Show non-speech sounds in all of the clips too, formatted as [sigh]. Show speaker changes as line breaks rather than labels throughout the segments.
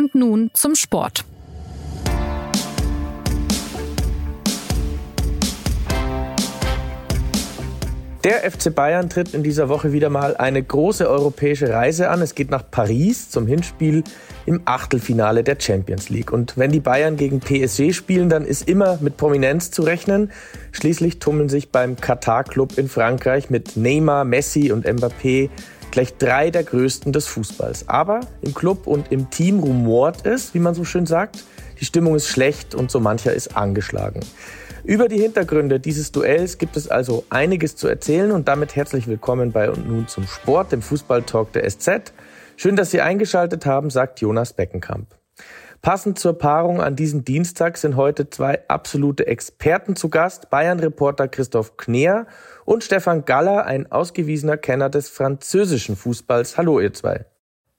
Und nun zum Sport.
Der FC Bayern tritt in dieser Woche wieder mal eine große europäische Reise an. Es geht nach Paris zum Hinspiel im Achtelfinale der Champions League. Und wenn die Bayern gegen PSG spielen, dann ist immer mit Prominenz zu rechnen. Schließlich tummeln sich beim Katar-Club in Frankreich mit Neymar, Messi und Mbappé gleich drei der größten des Fußballs. Aber im Club und im Team rumort es, wie man so schön sagt. Die Stimmung ist schlecht und so mancher ist angeschlagen. Über die Hintergründe dieses Duells gibt es also einiges zu erzählen und damit herzlich willkommen bei und nun zum Sport, dem Fußballtalk der SZ. Schön, dass Sie eingeschaltet haben, sagt Jonas Beckenkamp. Passend zur Paarung an diesem Dienstag sind heute zwei absolute Experten zu Gast. Bayern-Reporter Christoph Kneer und Stefan Galler, ein ausgewiesener Kenner des französischen Fußballs. Hallo, ihr zwei.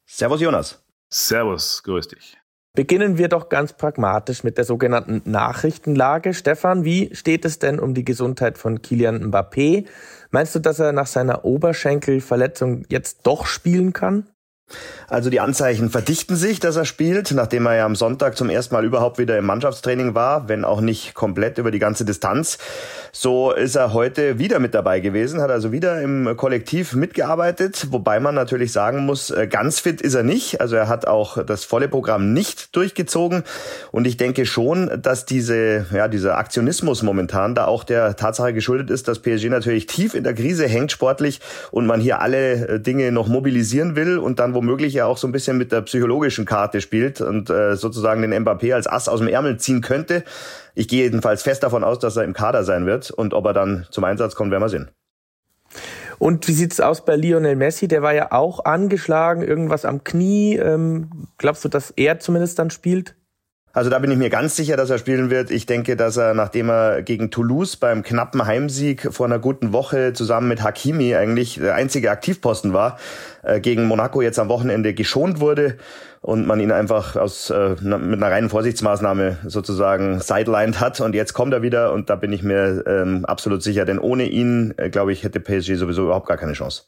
Servus, Jonas.
Servus, grüß dich.
Beginnen wir doch ganz pragmatisch mit der sogenannten Nachrichtenlage. Stefan, wie steht es denn um die Gesundheit von Kilian Mbappé? Meinst du, dass er nach seiner Oberschenkelverletzung jetzt doch spielen kann?
Also die Anzeichen verdichten sich, dass er spielt, nachdem er ja am Sonntag zum ersten Mal überhaupt wieder im Mannschaftstraining war, wenn auch nicht komplett über die ganze Distanz. So ist er heute wieder mit dabei gewesen, hat also wieder im Kollektiv mitgearbeitet, wobei man natürlich sagen muss, äh, ganz fit ist er nicht. Also er hat auch das volle Programm nicht durchgezogen und ich denke schon, dass diese, ja, dieser Aktionismus momentan da auch der Tatsache geschuldet ist, dass PSG natürlich tief in der Krise hängt sportlich und man hier alle äh, Dinge noch mobilisieren will und dann womöglich ja auch so ein bisschen mit der psychologischen Karte spielt und äh, sozusagen den Mbappé als Ass aus dem Ärmel ziehen könnte. Ich gehe jedenfalls fest davon aus, dass er im Kader sein wird und ob er dann zum Einsatz kommt, werden wir sehen.
Und wie sieht's aus bei Lionel Messi? Der war ja auch angeschlagen, irgendwas am Knie. Ähm, glaubst du, dass er zumindest dann spielt?
Also da bin ich mir ganz sicher, dass er spielen wird. Ich denke, dass er, nachdem er gegen Toulouse beim knappen Heimsieg vor einer guten Woche zusammen mit Hakimi eigentlich der einzige Aktivposten war, äh, gegen Monaco jetzt am Wochenende geschont wurde und man ihn einfach aus äh, mit einer reinen Vorsichtsmaßnahme sozusagen sidelined hat und jetzt kommt er wieder und da bin ich mir ähm, absolut sicher, denn ohne ihn, äh, glaube ich, hätte PSG sowieso überhaupt gar keine Chance.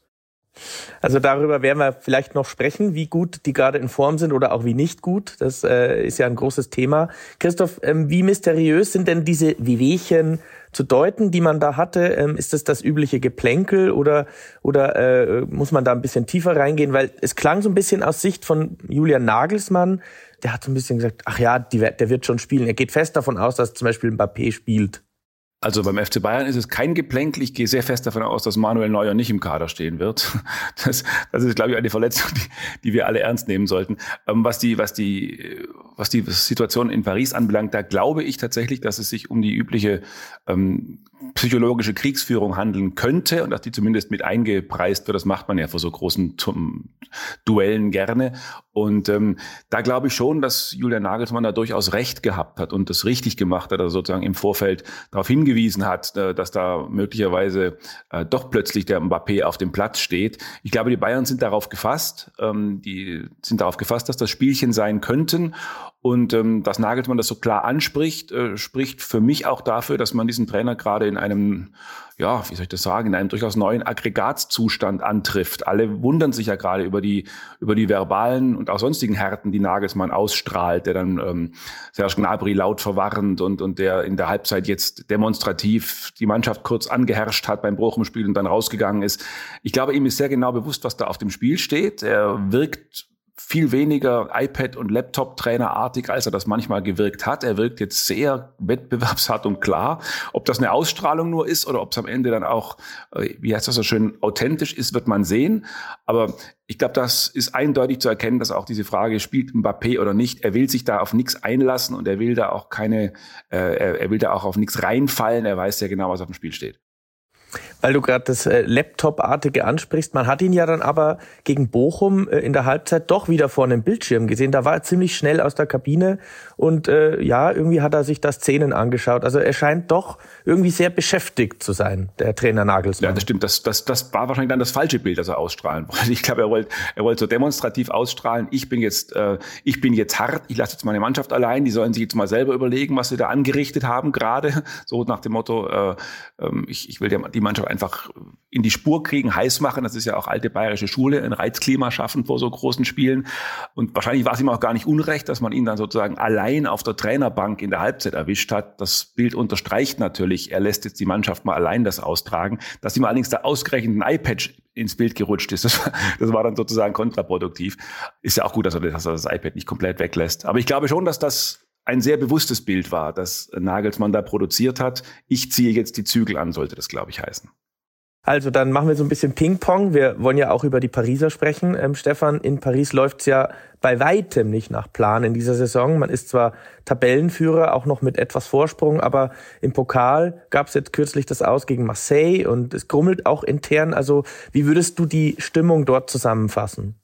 Also darüber werden wir vielleicht noch sprechen, wie gut die gerade in Form sind oder auch wie nicht gut. Das äh, ist ja ein großes Thema. Christoph, ähm, wie mysteriös sind denn diese Wehwehchen zu deuten, die man da hatte? Ähm, ist das das übliche Geplänkel oder, oder äh, muss man da ein bisschen tiefer reingehen? Weil es klang so ein bisschen aus Sicht von Julian Nagelsmann, der hat so ein bisschen gesagt, ach ja, die, der wird schon spielen. Er geht fest davon aus, dass zum Beispiel Mbappé spielt.
Also beim FC Bayern ist es kein Geplänkel. Ich gehe sehr fest davon aus, dass Manuel Neuer nicht im Kader stehen wird. [laughs] Das, das ist, glaube ich, eine Verletzung, die, die wir alle ernst nehmen sollten. Ähm, was die, was die, was die Situation in Paris anbelangt, da glaube ich tatsächlich, dass es sich um die übliche ähm, psychologische Kriegsführung handeln könnte und dass die zumindest mit eingepreist wird. Das macht man ja vor so großen Duellen gerne. Und ähm, da glaube ich schon, dass Julian Nagelsmann da durchaus recht gehabt hat und das richtig gemacht hat, also sozusagen im Vorfeld darauf hingewiesen hat, äh, dass da möglicherweise äh, doch plötzlich der Mbappé auf dem Platz steht. Ich glaube, die Bayern sind darauf gefasst, ähm, die sind darauf gefasst, dass das Spielchen sein könnten. Und ähm, dass Nagelsmann das so klar anspricht, äh, spricht für mich auch dafür, dass man diesen Trainer gerade in einem, ja, wie soll ich das sagen, in einem durchaus neuen Aggregatzustand antrifft. Alle wundern sich ja gerade über die, über die verbalen und auch sonstigen Härten, die Nagelsmann ausstrahlt, der dann ähm, Serge Gnabry laut verwarrend und, und der in der Halbzeit jetzt demonstrativ die Mannschaft kurz angeherrscht hat beim Bruch im Spiel und dann rausgegangen ist. Ich glaube, ihm ist sehr genau bewusst, was da auf dem Spiel steht. Er wirkt viel weniger iPad- und Laptop-Trainerartig, als er das manchmal gewirkt hat. Er wirkt jetzt sehr wettbewerbshart und klar. Ob das eine Ausstrahlung nur ist oder ob es am Ende dann auch, äh, wie heißt das so schön, authentisch ist, wird man sehen. Aber ich glaube, das ist eindeutig zu erkennen, dass auch diese Frage, spielt Mbappé oder nicht, er will sich da auf nichts einlassen und er will da auch keine, äh, er will da auch auf nichts reinfallen. Er weiß sehr genau, was auf dem Spiel steht.
Weil du gerade das äh, Laptop-artige ansprichst, man hat ihn ja dann aber gegen Bochum äh, in der Halbzeit doch wieder vor einem Bildschirm gesehen. Da war er ziemlich schnell aus der Kabine und äh, ja, irgendwie hat er sich da Szenen angeschaut. Also er scheint doch irgendwie sehr beschäftigt zu sein, der Trainer Nagelsmann.
Ja, das stimmt. Das, das, das war wahrscheinlich dann das falsche Bild, das er ausstrahlen wollte. [laughs] Ich glaube, er wollte, er wollte so demonstrativ ausstrahlen. Ich bin jetzt, äh, ich bin jetzt hart. Ich lasse jetzt meine Mannschaft allein. Die sollen sich jetzt mal selber überlegen, was sie da angerichtet haben gerade. [laughs] So nach dem Motto, äh, äh ich, ich will die Mannschaft einfach in die Spur kriegen, heiß machen. Das ist ja auch alte bayerische Schule, ein Reizklima schaffen vor so großen Spielen. Und wahrscheinlich war es ihm auch gar nicht unrecht, dass man ihn dann sozusagen allein auf der Trainerbank in der Halbzeit erwischt hat. Das Bild unterstreicht natürlich, er lässt jetzt die Mannschaft mal allein das austragen. Dass ihm allerdings der ausgerechnet ein iPad ins Bild gerutscht ist, das, das war dann sozusagen kontraproduktiv. Ist ja auch gut, dass er, dass er das iPad nicht komplett weglässt. Aber ich glaube schon, dass das ein sehr bewusstes Bild war, das Nagelsmann da produziert hat. Ich ziehe jetzt die Zügel an, sollte das, glaube ich, heißen.
Also dann machen wir so ein bisschen Ping-Pong. Wir wollen ja auch über die Pariser sprechen. Ähm, Stefan, in Paris läuft's ja bei weitem nicht nach Plan in dieser Saison. Man ist zwar Tabellenführer, auch noch mit etwas Vorsprung, aber im Pokal gab's jetzt kürzlich das Aus gegen Marseille und es grummelt auch intern. Also wie würdest du die Stimmung dort zusammenfassen?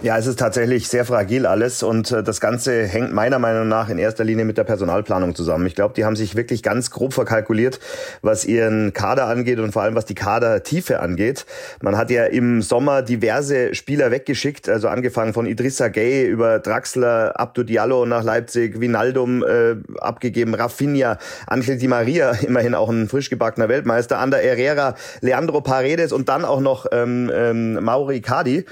Ja, es ist tatsächlich sehr fragil alles und äh, das Ganze hängt meiner Meinung nach in erster Linie mit der Personalplanung zusammen. Ich glaube, die haben sich wirklich ganz grob verkalkuliert, was ihren Kader angeht und vor allem was die Kadertiefe angeht. Man hat ja im Sommer diverse Spieler weggeschickt, also angefangen von Idrissa Gay über Draxler, Abdu Diallo nach Leipzig, Vinaldum äh, abgegeben, Rafinha, Angel Di Maria, [laughs] immerhin auch ein frisch gebackener Weltmeister, Ander Herrera, Leandro Paredes und dann auch noch ähm, ähm, Mauri Cardi.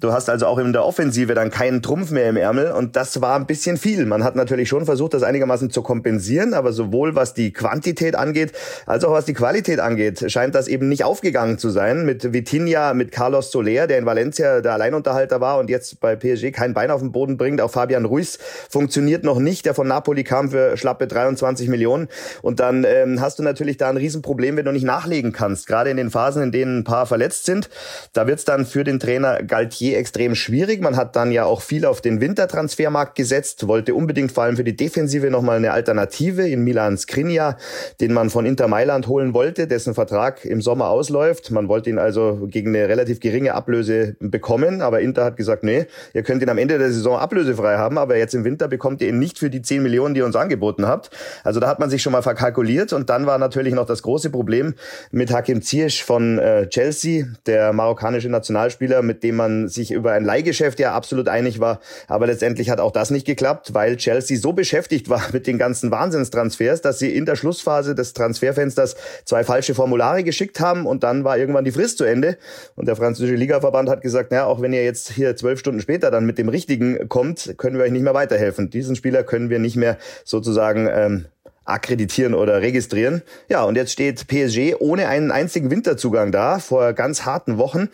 Du hast also auch im der Offensive dann keinen Trumpf mehr im Ärmel und das war ein bisschen viel. Man hat natürlich schon versucht, das einigermaßen zu kompensieren, aber sowohl was die Quantität angeht, als auch was die Qualität angeht, scheint das eben nicht aufgegangen zu sein. Mit Vitinha, mit Carlos Soler, der in Valencia der Alleinunterhalter war und jetzt bei PSG kein Bein auf den Boden bringt. Auch Fabian Ruiz funktioniert noch nicht, der von Napoli kam für schlappe 23 Millionen. Und dann ähm, hast du natürlich da ein Riesenproblem, wenn du nicht nachlegen kannst. Gerade in den Phasen, in denen ein paar verletzt sind. Da wird es dann für den Trainer Galtier extrem schwierig schwierig. Man hat dann ja auch viel auf den Wintertransfermarkt gesetzt, wollte unbedingt vor allem für die Defensive nochmal eine Alternative in Milan Skriniar, den man von Inter Mailand holen wollte, dessen Vertrag im Sommer ausläuft. Man wollte ihn also gegen eine relativ geringe Ablöse bekommen, aber Inter hat gesagt, nee, ihr könnt ihn am Ende der Saison ablösefrei haben, aber jetzt im Winter bekommt ihr ihn nicht für die 10 Millionen, die ihr uns angeboten habt. Also da hat man sich schon mal verkalkuliert und dann war natürlich noch das große Problem mit Hakim Ziyech von äh, Chelsea, der marokkanische Nationalspieler, mit dem man sich über ein Leihgeschäft Leihgeschäft ja absolut einig war. Aber letztendlich hat auch das nicht geklappt, weil Chelsea so beschäftigt war mit den ganzen Wahnsinnstransfers, dass sie in der Schlussphase des Transferfensters zwei falsche Formulare geschickt haben und dann war irgendwann die Frist zu Ende. Und der französische Ligaverband hat gesagt, naja, auch wenn ihr jetzt hier zwölf Stunden später dann mit dem Richtigen kommt, können wir euch nicht mehr weiterhelfen. Diesen Spieler können wir nicht mehr sozusagen ähm, akkreditieren oder registrieren. Ja, und jetzt steht PSG ohne einen einzigen Winterzugang da, vor ganz harten Wochen.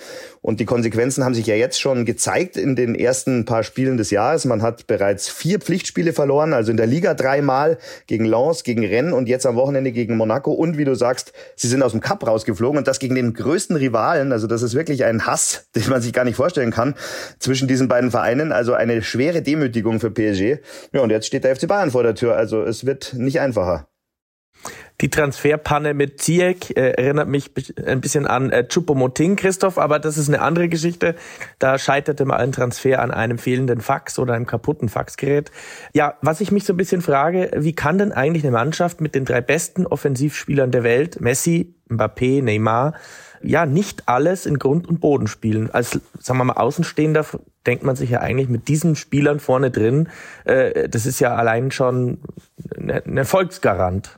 Und die Konsequenzen haben sich ja jetzt schon gezeigt in den ersten paar Spielen des Jahres. Man hat bereits vier Pflichtspiele verloren, also in der Liga dreimal gegen Lens, gegen Rennes und jetzt am Wochenende gegen Monaco. Und wie du sagst, sie sind aus dem Cup rausgeflogen und das gegen den größten Rivalen. Also das ist wirklich ein Hass, [laughs] den man sich gar nicht vorstellen kann zwischen diesen beiden Vereinen. Also eine schwere Demütigung für PSG. Ja, und jetzt steht der FC Bayern vor der Tür. Also es wird nicht einfach einfacher.
Die Transferpanne mit Ziyech äh, erinnert mich ein bisschen an äh, Choupo-Moting, Christoph, aber das ist eine andere Geschichte. Da scheiterte mal ein Transfer an einem fehlenden Fax oder einem kaputten Faxgerät. Ja, was ich mich so ein bisschen frage, wie kann denn eigentlich eine Mannschaft mit den drei besten Offensivspielern der Welt, Messi, Mbappé, Neymar, ja, nicht alles in Grund und Boden spielen. Als, sagen wir mal, Außenstehender denkt man sich ja eigentlich mit diesen Spielern vorne drin, äh, das ist ja allein schon ein Erfolgsgarant.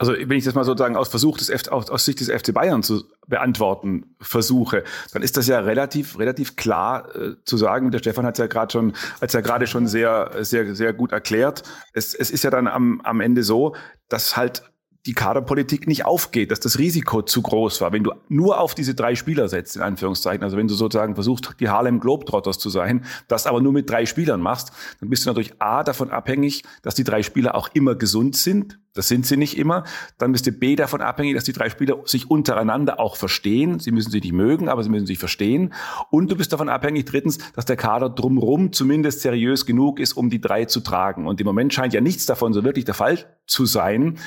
Also wenn ich das mal sozusagen aus Versuch des F aus, Sicht des FC Bayern zu beantworten versuche, dann ist das ja relativ relativ klar äh, zu sagen. Der Stefan hat es ja gerade schon, als ja gerade schon sehr sehr sehr gut erklärt. Es, es ist ja dann am, am Ende so, dass halt die Kaderpolitik nicht aufgeht, dass das Risiko zu groß war. Wenn du nur auf diese drei Spieler setzt, in Anführungszeichen, also wenn du sozusagen versuchst, die Harlem Globetrotters zu sein, das aber nur mit drei Spielern machst, dann bist du natürlich A davon abhängig, dass die drei Spieler auch immer gesund sind, das sind sie nicht immer. Dann bist du B davon abhängig, dass die drei Spieler sich untereinander auch verstehen. Sie müssen sich nicht mögen, aber sie müssen sich verstehen. Und du bist davon abhängig, drittens, dass der Kader drumrum zumindest seriös genug ist, um die drei zu tragen. Und im Moment scheint ja nichts davon so wirklich der Fall zu sein.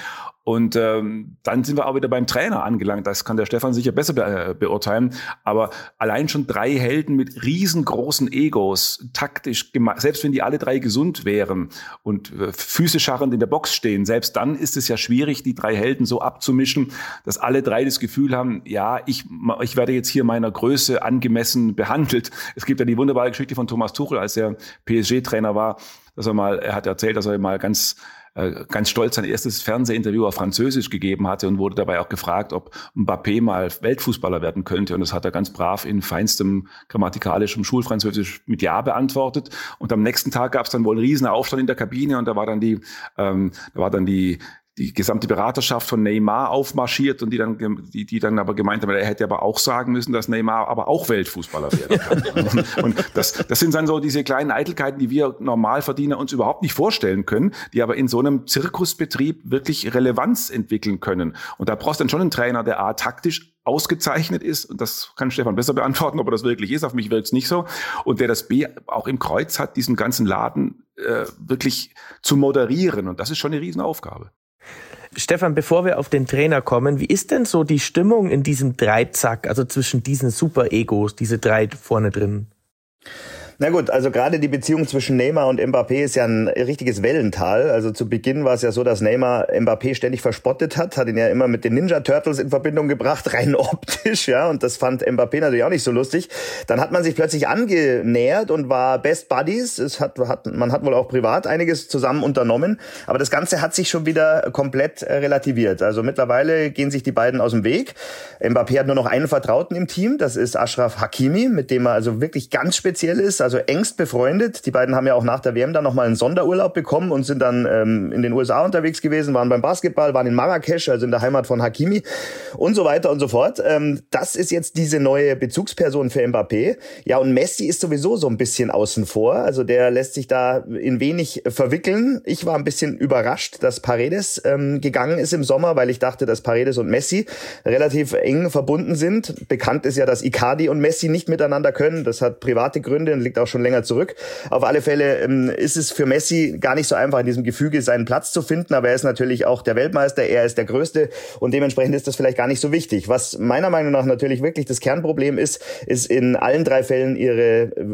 Und ähm, dann sind wir auch wieder beim Trainer angelangt. Das kann der Stefan sicher besser be äh, beurteilen. Aber allein schon drei Helden mit riesengroßen Egos, taktisch, selbst wenn die alle drei gesund wären und äh, Füße scharrend in der Box stehen, selbst dann ist es ja schwierig, die drei Helden so abzumischen, dass alle drei das Gefühl haben, ja, ich, ich werde jetzt hier meiner Größe angemessen behandelt. Es gibt ja die wunderbare Geschichte von Thomas Tuchel, als er PSG-Trainer war, dass er mal, er hat erzählt, dass er mal ganz ganz stolz sein erstes Fernsehinterview auf Französisch gegeben hatte und wurde dabei auch gefragt, ob Mbappé mal Weltfußballer werden könnte. Und das hat er ganz brav in feinstem grammatikalischem Schulfranzösisch mit Ja beantwortet. Und am nächsten Tag gab es dann wohl einen riesen Aufstand in der Kabine und da war dann die, ähm, da war dann die die gesamte Beraterschaft von Neymar aufmarschiert und die dann, die, die dann aber gemeint haben, er hätte aber auch sagen müssen, dass Neymar aber auch Weltfußballer werden kann. [laughs] und das, das sind dann so diese kleinen Eitelkeiten, die wir Normalverdiener uns überhaupt nicht vorstellen können, die aber in so einem Zirkusbetrieb wirklich Relevanz entwickeln können. Und da brauchst du dann schon einen Trainer, der A, taktisch ausgezeichnet ist, und das kann Stefan besser beantworten, ob er das wirklich ist, auf mich wirkt es nicht so, und der das B auch im Kreuz hat, diesen ganzen Laden äh, wirklich zu moderieren. Und das ist schon eine Riesenaufgabe.
Stefan, bevor wir auf den Trainer kommen, wie ist denn so die Stimmung in diesem Dreizack, also zwischen diesen Super-Egos, diese drei vorne drin?
Na gut, also gerade die Beziehung zwischen Neymar und Mbappé ist ja ein richtiges Wellental. Also zu Beginn war es ja so, dass Neymar Mbappé ständig verspottet hat, hat ihn ja immer mit den Ninja Turtles in Verbindung gebracht, rein [laughs] optisch, ja, und das fand Mbappé natürlich auch nicht so lustig. Dann hat man sich plötzlich angenähert und war Best Buddies. Es hat, hat, man hat wohl auch privat einiges zusammen unternommen, aber das Ganze hat sich schon wieder komplett äh, relativiert. Also mittlerweile gehen sich die beiden aus dem Weg. Mbappé hat nur noch einen Vertrauten im Team, das ist Ashraf Hakimi, mit dem er also wirklich ganz speziell ist also engst befreundet. Die beiden haben ja auch nach der WM dann nochmal einen Sonderurlaub bekommen und sind dann ähm, in den USA unterwegs gewesen, waren beim Basketball, waren in Marrakesch, also in der Heimat von Hakimi und so weiter und so fort. Ähm, das ist jetzt diese neue Bezugsperson für Mbappé. Ja, und Messi ist sowieso so ein bisschen außen vor. Also der lässt sich da in wenig verwickeln. Ich war ein bisschen überrascht, dass Paredes ähm, gegangen ist im Sommer, weil ich dachte, dass Paredes und Messi relativ eng verbunden sind. Bekannt ist ja, dass Icardi und Messi nicht miteinander können. Das hat private Gründe und liegt auch schon länger zurück. Auf alle Fälle ähm, ist es für Messi gar nicht so einfach, in diesem Gefüge seinen Platz zu finden, aber er ist natürlich auch der Weltmeister, er ist der Größte und dementsprechend ist das vielleicht gar nicht so wichtig. Was meiner Meinung nach natürlich wirklich das Kernproblem ist, ist in allen drei Fällen ihre äh,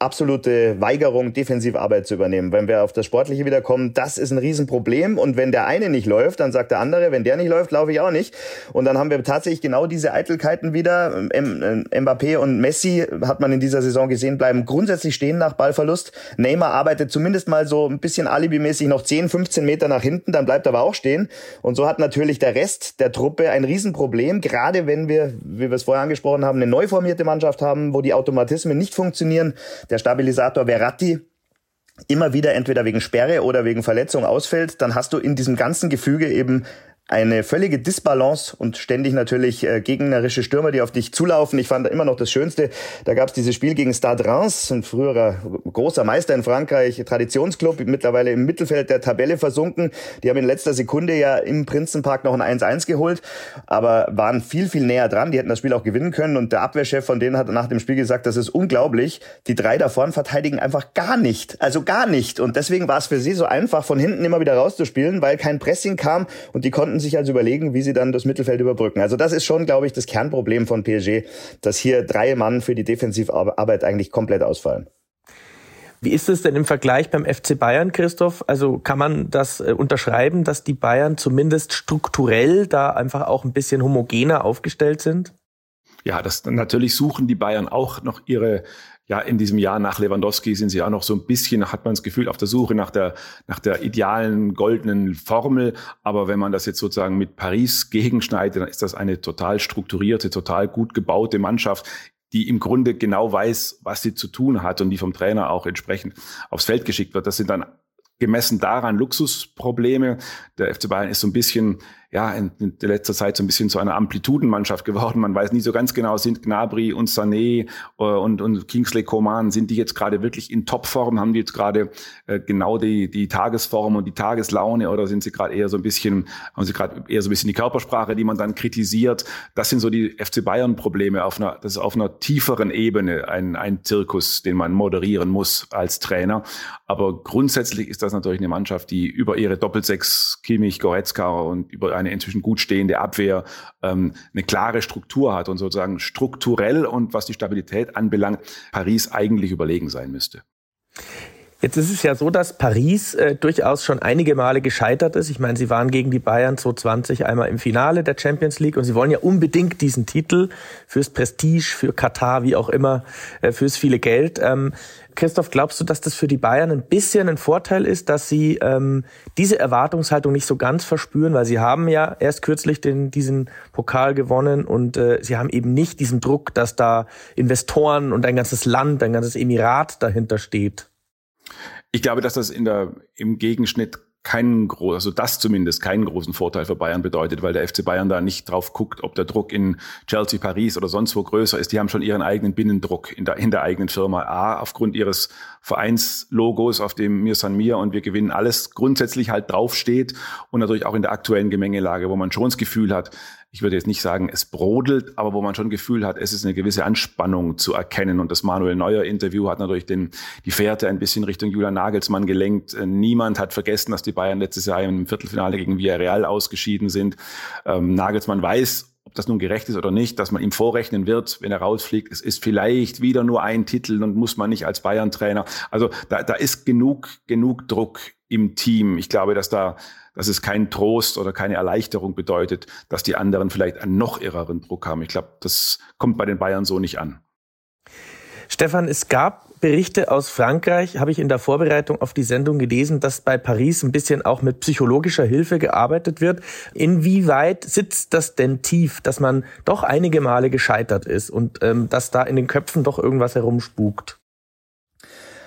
absolute Weigerung, Defensivarbeit zu übernehmen. Wenn wir auf das Sportliche wiederkommen, das ist ein Riesenproblem und wenn der eine nicht läuft, dann sagt der andere, wenn der nicht läuft, laufe ich auch nicht. Und dann haben wir tatsächlich genau diese Eitelkeiten wieder. M Mbappé und Messi hat man in dieser Saison gesehen, bleiben grundsätzlich stehen nach Ballverlust. Neymar arbeitet zumindest mal so ein bisschen alibimäßig noch 10, 15 Meter nach hinten, dann bleibt er aber auch stehen. Und so hat natürlich der Rest der Truppe ein Riesenproblem, gerade wenn wir, wie wir es vorher angesprochen haben, eine neu formierte Mannschaft haben, wo die Automatismen nicht funktionieren. Der Stabilisator Verratti immer wieder entweder wegen Sperre oder wegen Verletzung ausfällt, dann hast du in diesem ganzen Gefüge eben eine völlige Disbalance und ständig natürlich äh, gegnerische Stürmer, die auf dich zulaufen. Ich fand immer noch das Schönste, da gab es dieses Spiel gegen Stade Reims, ein früherer großer Meister in Frankreich, Traditionsclub, mittlerweile im Mittelfeld der Tabelle versunken. Die haben in letzter Sekunde ja im Prinzenpark noch ein 1-1 geholt, aber waren viel, viel näher dran. Die hätten das Spiel auch gewinnen können und der Abwehrchef von denen hat nach dem Spiel gesagt, das ist unglaublich. Die drei da vorne verteidigen einfach gar nicht, also gar nicht. Und deswegen war es für sie so einfach, von hinten immer wieder rauszuspielen, weil kein Pressing kam und die konnten sich also überlegen, wie sie dann das Mittelfeld überbrücken. Also das ist schon, glaube ich, das Kernproblem von PSG, dass hier drei Mann für die Defensivarbeit eigentlich komplett ausfallen.
Wie ist es denn im Vergleich beim FC Bayern, Christoph? Also kann man das äh, unterschreiben, dass die Bayern zumindest strukturell da einfach auch ein bisschen homogener aufgestellt sind?
Ja, das natürlich suchen die Bayern auch noch ihre ja, in diesem Jahr nach Lewandowski sind sie auch noch so ein bisschen, hat man das Gefühl, auf der Suche nach der, nach der idealen goldenen Formel. Aber wenn man das jetzt sozusagen mit Paris gegenschneidet, dann ist das eine total strukturierte, total gut gebaute Mannschaft, die im Grunde genau weiß, was sie zu tun hat und die vom Trainer auch entsprechend aufs Feld geschickt wird. Das sind dann gemessen daran Luxusprobleme. Der FC Bayern ist so ein bisschen ja, in, in letzter Zeit so ein bisschen zu einer Amplitudenmannschaft geworden. Man weiß nie so ganz genau, sind Gnabry und Sané äh, und, und Kingsley Coman, sind die jetzt gerade wirklich in Topform? Haben die jetzt gerade äh, genau die, die Tagesform und die Tageslaune oder sind sie gerade eher so ein bisschen, haben sie gerade eher so ein bisschen die Körpersprache, die man dann kritisiert? Das sind so die FC Bayern Probleme auf einer, das ist auf einer tieferen Ebene ein, ein Zirkus, den man moderieren muss als Trainer. Aber grundsätzlich ist das natürlich eine Mannschaft, die über ihre Doppelsechs Kimmich, Goretzka und über eine inzwischen gut stehende Abwehr ähm, eine klare Struktur hat und sozusagen strukturell und was die Stabilität anbelangt, Paris eigentlich überlegen sein müsste.
Jetzt ist es ja so, dass Paris äh, durchaus schon einige Male gescheitert ist. Ich meine, sie waren gegen die Bayern 2020 einmal im Finale der Champions League und sie wollen ja unbedingt diesen Titel fürs Prestige, für Katar, wie auch immer, äh, fürs viele Geld. Ähm, Christoph, glaubst du, dass das für die Bayern ein bisschen ein Vorteil ist, dass sie ähm, diese Erwartungshaltung nicht so ganz verspüren, weil sie haben ja erst kürzlich den, diesen Pokal gewonnen und äh, sie haben eben nicht diesen Druck, dass da Investoren und ein ganzes Land, ein ganzes Emirat dahinter steht?
Ich glaube, dass das in der, im Gegenschnitt keinen großen, also das zumindest keinen großen Vorteil für Bayern bedeutet, weil der FC Bayern da nicht drauf guckt, ob der Druck in Chelsea, Paris oder sonst wo größer ist. Die haben schon ihren eigenen Binnendruck in der, in der eigenen Firma. A, aufgrund ihres Vereinslogos, auf dem Mir San Mir und wir gewinnen alles grundsätzlich halt draufsteht und natürlich auch in der aktuellen Gemengelage, wo man schon das Gefühl hat, ich würde jetzt nicht sagen, es brodelt, aber wo man schon Gefühl hat, es ist eine gewisse Anspannung zu erkennen. Und das Manuel Neuer Interview hat natürlich den, die Fährte ein bisschen Richtung Julian Nagelsmann gelenkt. Äh, niemand hat vergessen, dass die Bayern letztes Jahr im Viertelfinale gegen Villarreal ausgeschieden sind. Ähm, Nagelsmann weiß, ob das nun gerecht ist oder nicht, dass man ihm vorrechnen wird, wenn er rausfliegt. Es ist vielleicht wieder nur ein Titel und muss man nicht als Bayern-Trainer. Also da, da ist genug, genug Druck im Team. Ich glaube, dass da dass es keinen Trost oder keine Erleichterung bedeutet, dass die anderen vielleicht einen noch irreren Druck haben. Ich glaube, das kommt bei den Bayern so nicht an.
Stefan, es gab Berichte aus Frankreich, habe ich in der Vorbereitung auf die Sendung gelesen, dass bei Paris ein bisschen auch mit psychologischer Hilfe gearbeitet wird. Inwieweit sitzt das denn tief, dass man doch einige Male gescheitert ist und ähm, dass da in den Köpfen doch irgendwas herumspukt?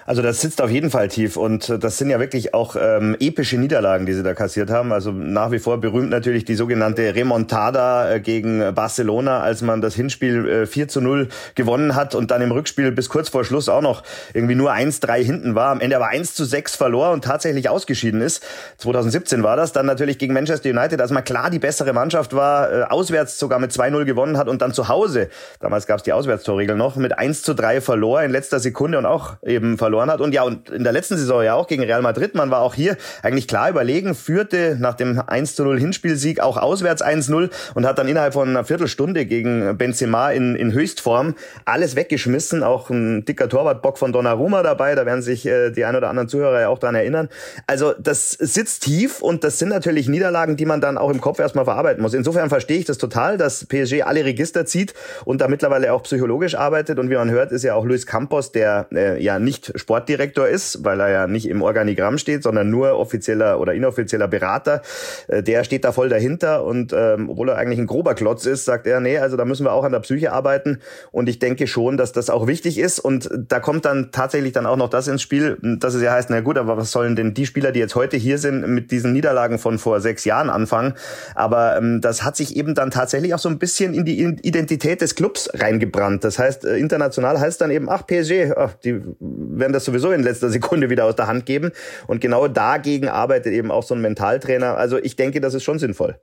Also das sitzt auf jeden Fall tief und äh, das sind ja wirklich auch ähm, epische Niederlagen, die sie da kassiert haben. Also nach wie vor berühmt natürlich die sogenannte Remontada äh, gegen Barcelona, als man das Hinspiel äh, 4 zu 0 gewonnen hat und dann im Rückspiel bis kurz vor Schluss auch noch irgendwie nur 1-3 hinten war. Am Ende aber 1 zu 6 verlor und tatsächlich ausgeschieden ist. 2017 war das. Dann natürlich gegen Manchester United, als man klar die bessere Mannschaft war, äh, auswärts sogar mit 2-0 gewonnen hat und dann zu Hause, damals gab es die Auswärtstorregel noch, mit 1 zu 3 verlor in letzter Sekunde und auch eben verlor verloren hat. Und ja, und in der letzten Saison ja auch gegen Real Madrid. Man war auch hier eigentlich klar überlegen, führte nach dem 1 zu 0 Hinspielsieg auch auswärts 1-0 und hat dann innerhalb von einer Viertelstunde gegen Benzema in, in Höchstform alles weggeschmissen. Auch ein dicker Torwartbock von Donnarumma dabei. Da werden sich äh, die ein oder anderen Zuhörer ja auch dran erinnern. Also das sitzt tief und das sind natürlich Niederlagen, die man dann auch im Kopf erstmal verarbeiten muss. Insofern verstehe ich das total, dass PSG alle Register zieht und da mittlerweile auch psychologisch arbeitet. Und wie man hört, ist ja auch Luis Campos, der äh, ja nicht Sportdirektor ist, weil er ja nicht im Organigramm steht, sondern nur offizieller oder inoffizieller Berater. Äh, der steht da voll dahinter und ähm, obwohl er eigentlich ein grober Klotz ist, sagt er, nee, also da müssen wir auch an der Psyche arbeiten und ich denke schon, dass das auch wichtig ist und da kommt dann tatsächlich dann auch noch das ins Spiel, dass es ja heißt, na gut, aber was sollen denn die Spieler, die jetzt heute hier sind, mit diesen Niederlagen von vor sechs Jahren anfangen? Aber ähm, das hat sich eben dann tatsächlich auch so ein bisschen in die Identität des Clubs reingebrannt. Das heißt, äh, international heißt dann eben, ach PSG, ach, die werden das sowieso in letzter Sekunde wieder aus der Hand geben. Und genau dagegen arbeitet eben auch so ein Mentaltrainer. Also ich denke, das ist schon sinnvoll.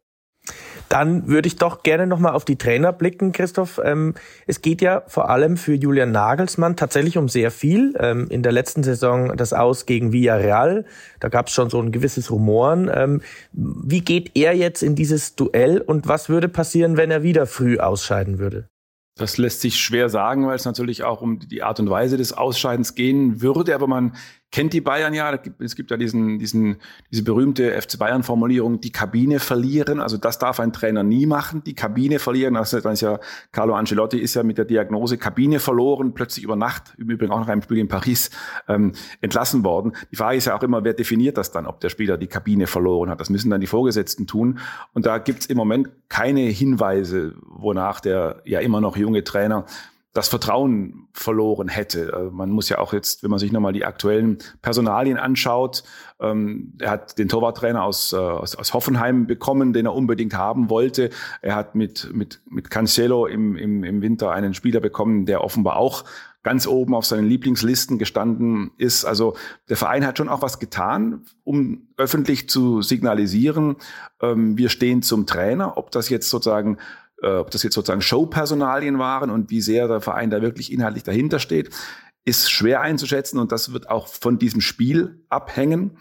Dann würde ich doch gerne nochmal auf die Trainer blicken, Christoph. Ähm, es geht ja vor allem für Julian Nagelsmann tatsächlich um sehr viel. Ähm, in der letzten Saison das Aus gegen Villarreal, da gab es schon so ein gewisses Rumoren. Ähm, wie geht er jetzt in dieses Duell und was würde passieren, wenn er wieder früh ausscheiden würde?
Das lässt sich schwer sagen, weil es natürlich auch um die Art und Weise des Ausscheidens gehen würde. Aber man kennt die Bayern ja. Es gibt ja diesen, diesen, diese berühmte FC Bayern-Formulierung, die Kabine verlieren. Also das darf ein Trainer nie machen, die Kabine verlieren. Also dann ist ja Carlo Ancelotti ist ja mit der Diagnose Kabine verloren, plötzlich über Nacht, im Übrigen auch nach einem Spiel in Paris, ähm, entlassen worden. Die Frage ist ja auch immer, wer definiert das dann, ob der Spieler die Kabine verloren hat. Das müssen dann die Vorgesetzten tun. Und da gibt's im Moment keine Hinweise, wonach der ja immer noch junge Trainer das Vertrauen verloren hätte. Also man muss ja auch jetzt, wenn man sich nochmal die aktuellen Personalien anschaut, ähm, er hat den Torwarttrainer aus, äh, aus, aus Hoffenheim bekommen, den er unbedingt haben wollte. Er hat mit, mit, mit Cancelo im, im, im Winter einen Spieler bekommen, der offenbar auch ganz oben auf seinen Lieblingslisten gestanden ist. Also der Verein hat schon auch was getan, um öffentlich zu signalisieren, ähm, wir stehen zum Trainer. Ob das jetzt sozusagen äh, ob das jetzt sozusagen Showpersonalien waren und wie sehr der Verein da wirklich inhaltlich dahinter steht, ist schwer einzuschätzen und das wird auch von diesem Spiel abhängen.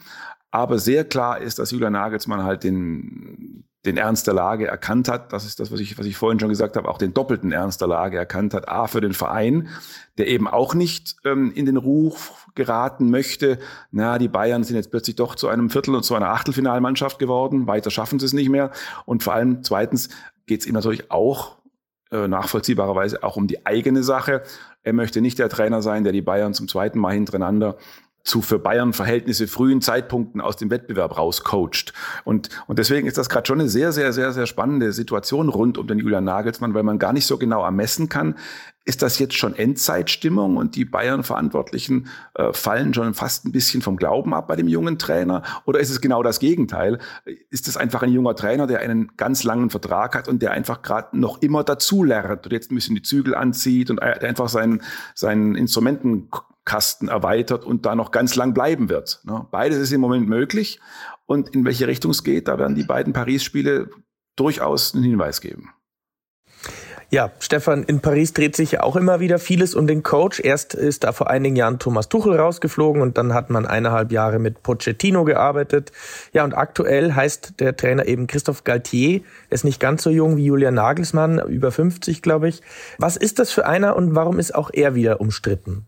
Aber sehr klar ist, dass Julian Nagelsmann halt den, den Ernst der Lage erkannt hat, das ist das, was ich, was ich vorhin schon gesagt habe, auch den doppelten Ernst der Lage erkannt hat, A für den Verein, der eben auch nicht ähm, in den Ruf geraten möchte, na, die Bayern sind jetzt plötzlich doch zu einem Viertel- und zu einer Achtelfinalmannschaft geworden, weiter schaffen sie es nicht mehr. Und vor allem zweitens geht es ihm natürlich auch äh, nachvollziehbarerweise auch um die eigene Sache. Er möchte nicht der Trainer sein, der die Bayern zum zweiten Mal hintereinander zu für Bayern Verhältnisse frühen Zeitpunkten aus dem Wettbewerb rauscoacht. Und, und deswegen ist das gerade schon eine sehr, sehr, sehr, sehr spannende Situation rund um den Julian Nagelsmann, weil man gar nicht so genau ermessen kann, ist das jetzt schon Endzeitstimmung und die Bayern-Verantwortlichen äh, fallen schon fast ein bisschen vom Glauben ab bei dem jungen Trainer? Oder ist es genau das Gegenteil? Ist es einfach ein junger Trainer, der einen ganz langen Vertrag hat und der einfach gerade noch immer dazulernt und jetzt ein bisschen die Zügel anzieht und der einfach seinen, seinen Instrumentenkasten erweitert und da noch ganz lang bleiben wird? Ne? Beides ist im Moment möglich. Und in welche Richtung es geht, da werden die beiden Paris-Spiele durchaus einen Hinweis geben.
Ja, Stefan, in Paris dreht sich ja auch immer wieder vieles um den Coach. Erst ist da vor einigen Jahren Thomas Tuchel rausgeflogen und dann hat man eineinhalb Jahre mit Pochettino gearbeitet. Ja, und aktuell heißt der Trainer eben Christophe Galtier. Er ist nicht ganz so jung wie Julian Nagelsmann, über 50, glaube ich. Was ist das für einer und warum ist auch er wieder umstritten?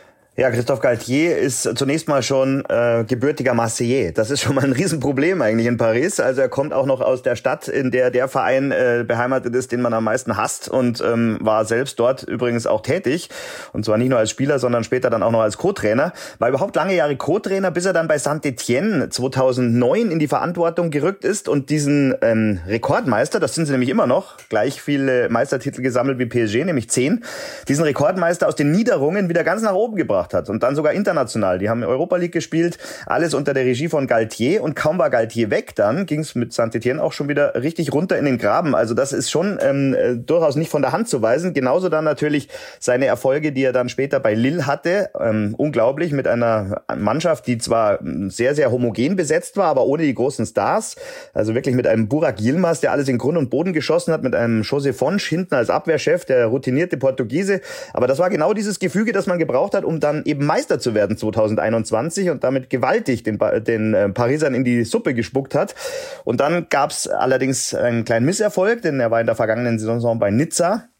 Ja, Christophe Galtier ist zunächst mal schon äh, gebürtiger Marseillais. Das ist schon mal ein Riesenproblem eigentlich in Paris. Also er kommt auch noch aus der Stadt, in der der Verein äh, beheimatet ist, den man am meisten hasst und ähm, war selbst dort übrigens auch tätig. Und zwar nicht nur als Spieler, sondern später dann auch noch als Co-Trainer. War überhaupt lange Jahre Co-Trainer, bis er dann bei Saint-Etienne 2009 in die Verantwortung gerückt ist und diesen ähm, Rekordmeister, das sind sie nämlich immer noch, gleich viele Meistertitel gesammelt wie PSG, nämlich zehn, diesen Rekordmeister aus den Niederungen wieder ganz nach oben gebracht gebracht hat. Und dann sogar international. Die haben Europa League gespielt, alles unter der Regie von Galtier. Und kaum war Galtier weg, dann ging es mit Saint-Etienne auch schon wieder richtig runter in den Graben. Also das ist schon ähm, äh, durchaus nicht von der Hand zu weisen. Genauso dann natürlich seine Erfolge, die er dann später bei Lille hatte. Ähm, unglaublich mit einer Mannschaft, die zwar sehr, sehr homogen besetzt war, aber ohne die großen Stars. Also wirklich mit einem Burak Yilmaz, der alles in Grund und Boden geschossen hat, mit einem José Fonsch hinten als Abwehrchef, der routinierte Portugiese. Aber das war genau dieses Gefüge, das man gebraucht hat, um dann dann eben Meister zu werden 2021 und damit gewaltig den, den äh, Parisern in die Suppe gespuckt hat. Und dann gab es allerdings einen kleinen Misserfolg, denn er war in der vergangenen Saison bei Nizza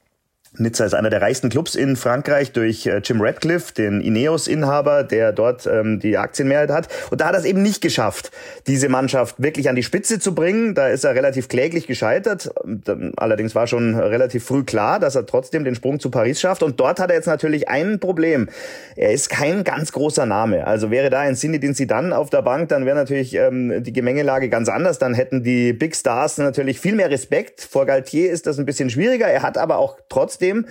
Nizza ist einer der reichsten Clubs in Frankreich durch äh, Jim Radcliffe, den Ineos-Inhaber, der dort ähm, die Aktienmehrheit hat. Und da hat er es eben nicht geschafft, diese Mannschaft wirklich an die Spitze zu bringen. Da ist er relativ kläglich gescheitert. Allerdings war schon relativ früh klar, dass er trotzdem den Sprung zu Paris schafft. Und dort hat er jetzt natürlich ein Problem. Er ist kein ganz großer Name. Also wäre da ein Zinedine Zidane auf der Bank, dann wäre natürlich ähm, die Gemengelage ganz anders. Dann hätten die Big Stars natürlich viel mehr Respekt. Vor Galtier ist das ein bisschen schwieriger. Er hat aber auch trotzdem trotzdem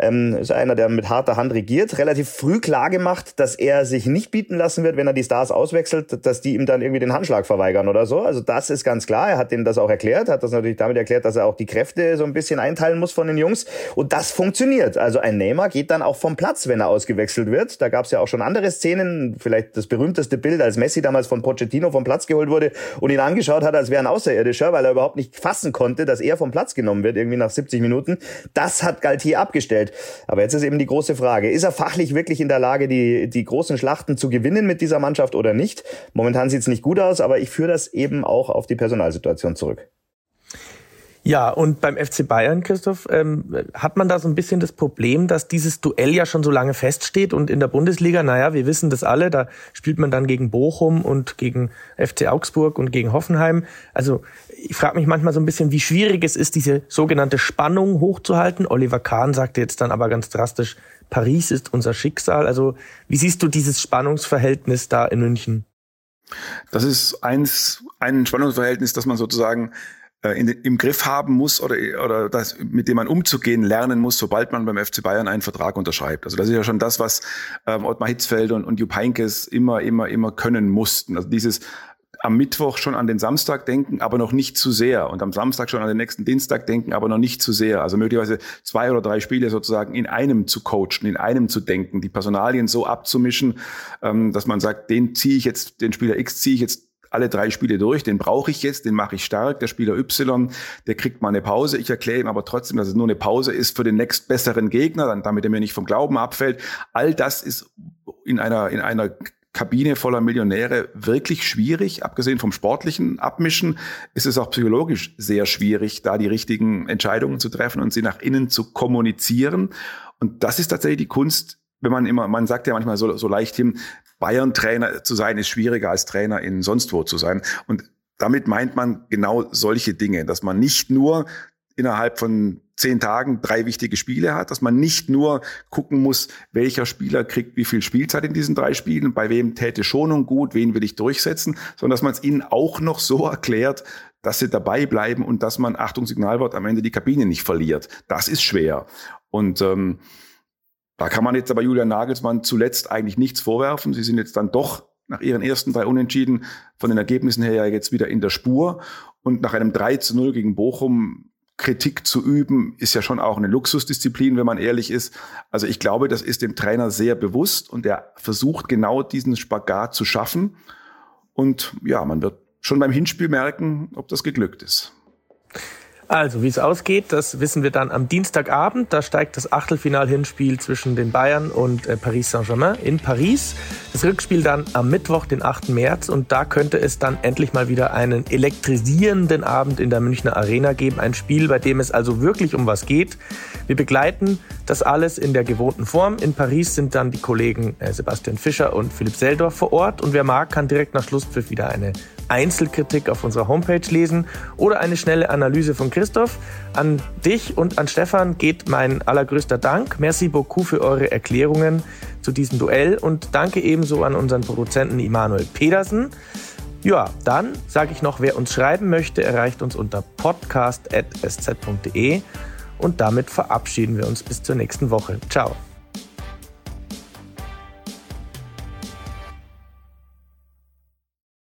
ähm, ist einer, der mit harter Hand regiert, relativ früh klar gemacht, dass er sich nicht bieten lassen wird, wenn er die Stars auswechselt, dass die ihm dann irgendwie den Handschlag verweigern oder so. Also das ist ganz klar. Er hat denen das auch erklärt, hat das natürlich damit erklärt, dass er auch die Kräfte so ein bisschen einteilen muss von den Jungs. Und das funktioniert. Also ein Neymar geht dann auch vom Platz, wenn er ausgewechselt wird. Da gab es ja auch schon andere Szenen. Vielleicht das berühmteste Bild, als Messi damals von Pochettino vom Platz geholt wurde und ihn angeschaut hat, als wäre ein Außerirdischer, weil er überhaupt nicht fassen konnte, dass er vom Platz genommen wird, irgendwie nach 70 Minuten. Das hat Galtier abgestellt. Aber jetzt ist eben die große Frage, ist er fachlich wirklich in der Lage, die, die großen Schlachten zu gewinnen mit dieser Mannschaft oder nicht? Momentan sieht es nicht gut aus, aber ich führe das eben auch auf die Personalsituation zurück.
Ja, und beim FC Bayern, Christoph, ähm, hat man da so ein bisschen das Problem, dass dieses Duell ja schon so lange feststeht und in der Bundesliga, naja, wir wissen das alle, da spielt man dann gegen Bochum und gegen FC Augsburg und gegen Hoffenheim. Also ich frage mich manchmal so ein bisschen, wie schwierig es ist, diese sogenannte Spannung hochzuhalten. Oliver Kahn sagte jetzt dann aber ganz drastisch, Paris ist unser Schicksal. Also wie siehst du dieses Spannungsverhältnis da in München?
Das ist eins, ein Spannungsverhältnis, das man sozusagen in, im Griff haben muss oder, oder das, mit dem man umzugehen lernen muss, sobald man beim FC Bayern einen Vertrag unterschreibt. Also das ist ja schon das, was ähm, Ottmar Hitzfeld und, und Jupp Heynckes immer, immer, immer können mussten. Also dieses am Mittwoch schon an den Samstag denken, aber noch nicht zu sehr. Und am Samstag schon an den nächsten Dienstag denken, aber noch nicht zu sehr. Also möglicherweise zwei oder drei Spiele sozusagen in einem zu coachen, in einem zu denken, die Personalien so abzumischen, ähm, dass man sagt, den ziehe ich jetzt, den Spieler X ziehe ich jetzt alle drei Spiele durch, den brauche ich jetzt, den mache ich stark. Der Spieler Y, der kriegt mal eine Pause. Ich erkläre ihm aber trotzdem, dass es nur eine Pause ist für den nächstbesseren Gegner, dann, damit er mir nicht vom Glauben abfällt. All das ist in einer, in einer Kabine voller Millionäre wirklich schwierig. Abgesehen vom sportlichen Abmischen ist es auch psychologisch sehr schwierig, da die richtigen Entscheidungen zu treffen und sie nach innen zu kommunizieren. Und das ist tatsächlich die Kunst, wenn man immer, man sagt ja manchmal so, so leicht hin, Bayern-Trainer zu sein ist schwieriger als Trainer in sonst wo zu sein. Und damit meint man genau solche Dinge, dass man nicht nur innerhalb von zehn Tagen drei wichtige Spiele hat, dass man nicht nur gucken muss, welcher Spieler kriegt wie viel Spielzeit in diesen drei Spielen, bei wem täte Schonung gut, wen will ich durchsetzen, sondern dass man es ihnen auch noch so erklärt, dass sie dabei bleiben und dass man, Achtung, Signalwort, am Ende die Kabine nicht verliert. Das ist schwer. Und ähm, da kann man jetzt aber Julian Nagelsmann zuletzt eigentlich nichts vorwerfen. Sie sind jetzt dann doch nach ihren ersten drei Unentschieden von den Ergebnissen her ja jetzt wieder in der Spur. Und nach einem 3 zu 0 gegen Bochum Kritik zu üben, ist ja schon auch eine Luxusdisziplin, wenn man ehrlich ist. Also ich glaube, das ist dem Trainer sehr bewusst und er versucht genau diesen Spagat zu schaffen. Und ja, man wird schon beim Hinspiel merken, ob das geglückt ist.
Also, wie es ausgeht, das wissen wir dann am Dienstagabend. Da steigt das Achtelfinal-Hinspiel zwischen den Bayern und äh, Paris Saint-Germain in Paris. Das Rückspiel dann am Mittwoch, den 8. März. Und da könnte es dann endlich mal wieder einen elektrisierenden Abend in der Münchner Arena geben. Ein Spiel, bei dem es also wirklich um was geht. Wir begleiten das alles in der gewohnten Form. In Paris sind dann die Kollegen äh, Sebastian Fischer und Philipp Seldorf vor Ort. Und wer mag, kann direkt nach Schlusspfiff wieder eine Einzelkritik auf unserer Homepage lesen oder eine schnelle Analyse von Christoph. An dich und an Stefan geht mein allergrößter Dank. Merci beaucoup für eure Erklärungen zu diesem Duell und danke ebenso an unseren Produzenten Immanuel Pedersen. Ja, dann sage ich noch, wer uns schreiben möchte, erreicht uns unter podcast.sz.de und damit verabschieden wir uns bis zur nächsten Woche. Ciao.